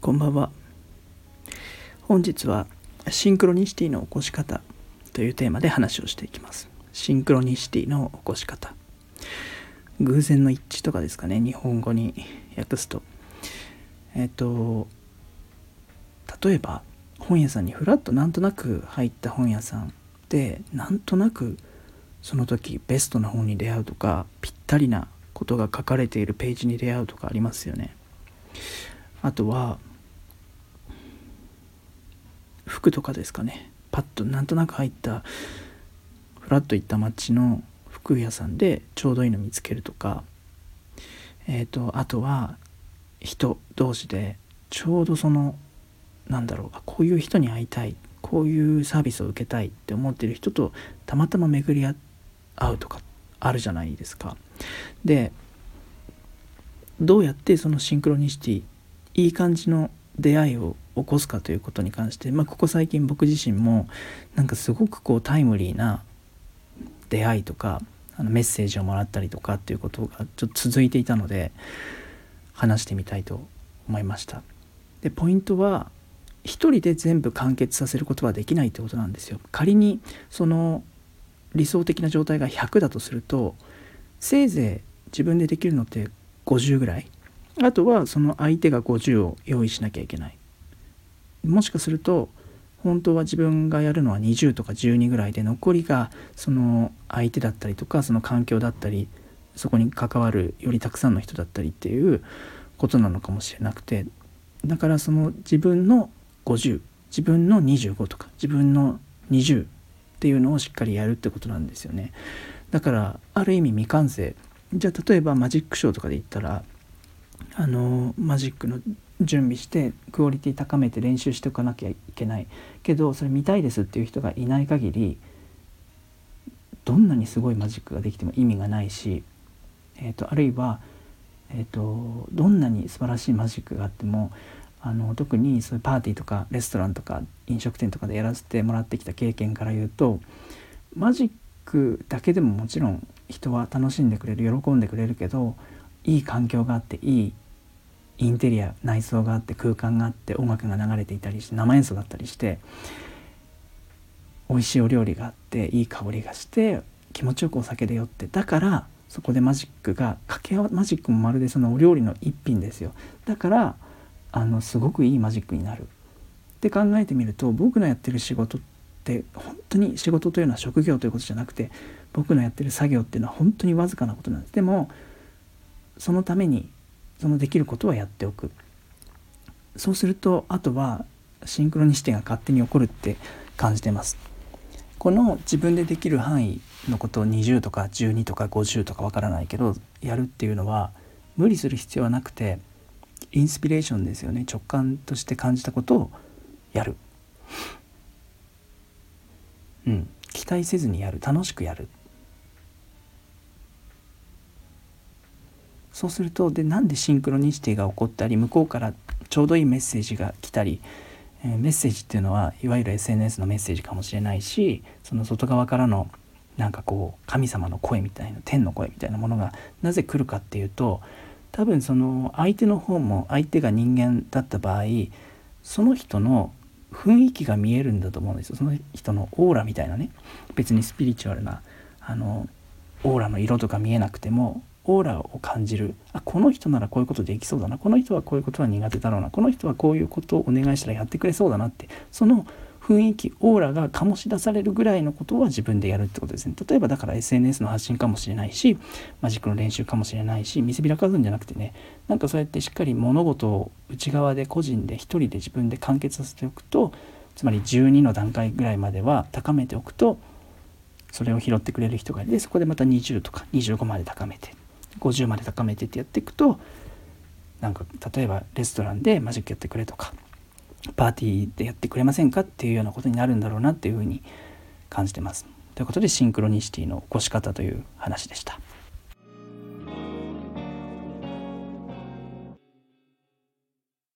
こんばんは。本日はシンクロニシティの起こし方というテーマで話をしていきます。シンクロニシティの起こし方。偶然の一致とかですかね日本語に訳すと。えっ、と例えば本屋さんにふらっとなんとなく入った本屋さんでなんとなくその時ベストな本に出会うとかぴったりなことが書かれているページに出会うとかありますよね。あとは服とかですかねパッとなんとなく入ったふらっと行った街の服屋さんでちょうどいいの見つけるとかえっ、ー、とあとは人同士でちょうどそのなんだろうこういう人に会いたいこういうサービスを受けたいって思ってる人とたまたま巡り合うとかあるじゃないですか。でどうやってそのシンクロニシティいい感じの出会いを起こすかということに関して、まあ、ここ最近僕自身もなんかすごくこうタイムリーな出会いとかあのメッセージをもらったりとかっていうことがちょっと続いていたので話してみたいと思いました。でポイントは一人で全部完結させることはできないってことなんですよ。仮にその理想的な状態が100だとするとせいぜい自分でできるのって50ぐらい。あとはその相手が50を用意しなきゃいけない。もしかすると本当は自分がやるのは20とか12ぐらいで残りがその相手だったりとかその環境だったりそこに関わるよりたくさんの人だったりっていうことなのかもしれなくてだからその自分の50自分の25とか自分の20っていうのをしっかりやるってことなんですよね。だからある意味未完成。じゃあ例えばマジックショーとかで言ったらあのマジックの準備してクオリティ高めて練習しておかなきゃいけないけどそれ見たいですっていう人がいない限りどんなにすごいマジックができても意味がないし、えーと、あるいは、えーと、どんなに素晴らしいマジックがあってもあの特にそういうパーティーとかレストランとか飲食店とかでやらせてもらってきた経験から言うとマジックだけでももちろん人は楽しんでくれる喜んでくれるけどいい環境があっていいインテリア内装があって空間があって音楽が流れていたりして生演奏だったりして美味しいお料理があっていい香りがして気持ちよくお酒で酔ってだからそこでマジックが掛け合わマジックもまるでそのお料理の一品ですよ。だからあのすごくいいマジックになる。って考えてみると僕のやってる仕事って本当に仕事というのは職業ということじゃなくて僕のやってる作業っていうのは本当にわずかなことなんです。でもそのためにそのできることはやっておく。そうするとあとはシンクロニシティが勝手に起こるって感じてます。この自分でできる範囲のことを20とか12とか50とかわからないけどやるっていうのは無理する必要はなくてインスピレーションですよね。直感として感じたことをやる。うん。期待せずにやる。楽しくやる。そうするとでなんでシンクロニシティが起こったり向こうからちょうどいいメッセージが来たり、えー、メッセージっていうのはいわゆる SNS のメッセージかもしれないしその外側からのなんかこう神様の声みたいな天の声みたいなものがなぜ来るかっていうと多分その相手の方も相手が人間だった場合その人の雰囲気が見えるんだと思うんですよ。その人のオーラみたいなね。別にスピリチュアルなあのオーラの色とか見えなくてもオーラを感じる。あこの人ならこういうことできそうだな。この人はこういうことは苦手だろうな。この人はこういうことをお願いしたらやってくれそうだなって。その雰囲気オーラが醸し出されるぐらいのことは自分でやるってことですね。例えばだから SNS の発信かもしれないしマジックの練習かもしれないし見せびらかすんじゃなくてね。なんかそうやってしっかり物事を内側で個人で一人で自分で完結させておくとつまり12の段階ぐらいまでは高めておくとそれを拾ってくれる人がいてそこでまた20とか25まで高めて。50まで高めてってやっていくとなんか例えばレストランでマジックやってくれとかパーティーでやってくれませんかっていうようなことになるんだろうなっていうふうに感じてます。ということでシンクロニシティの起こし方という話でした。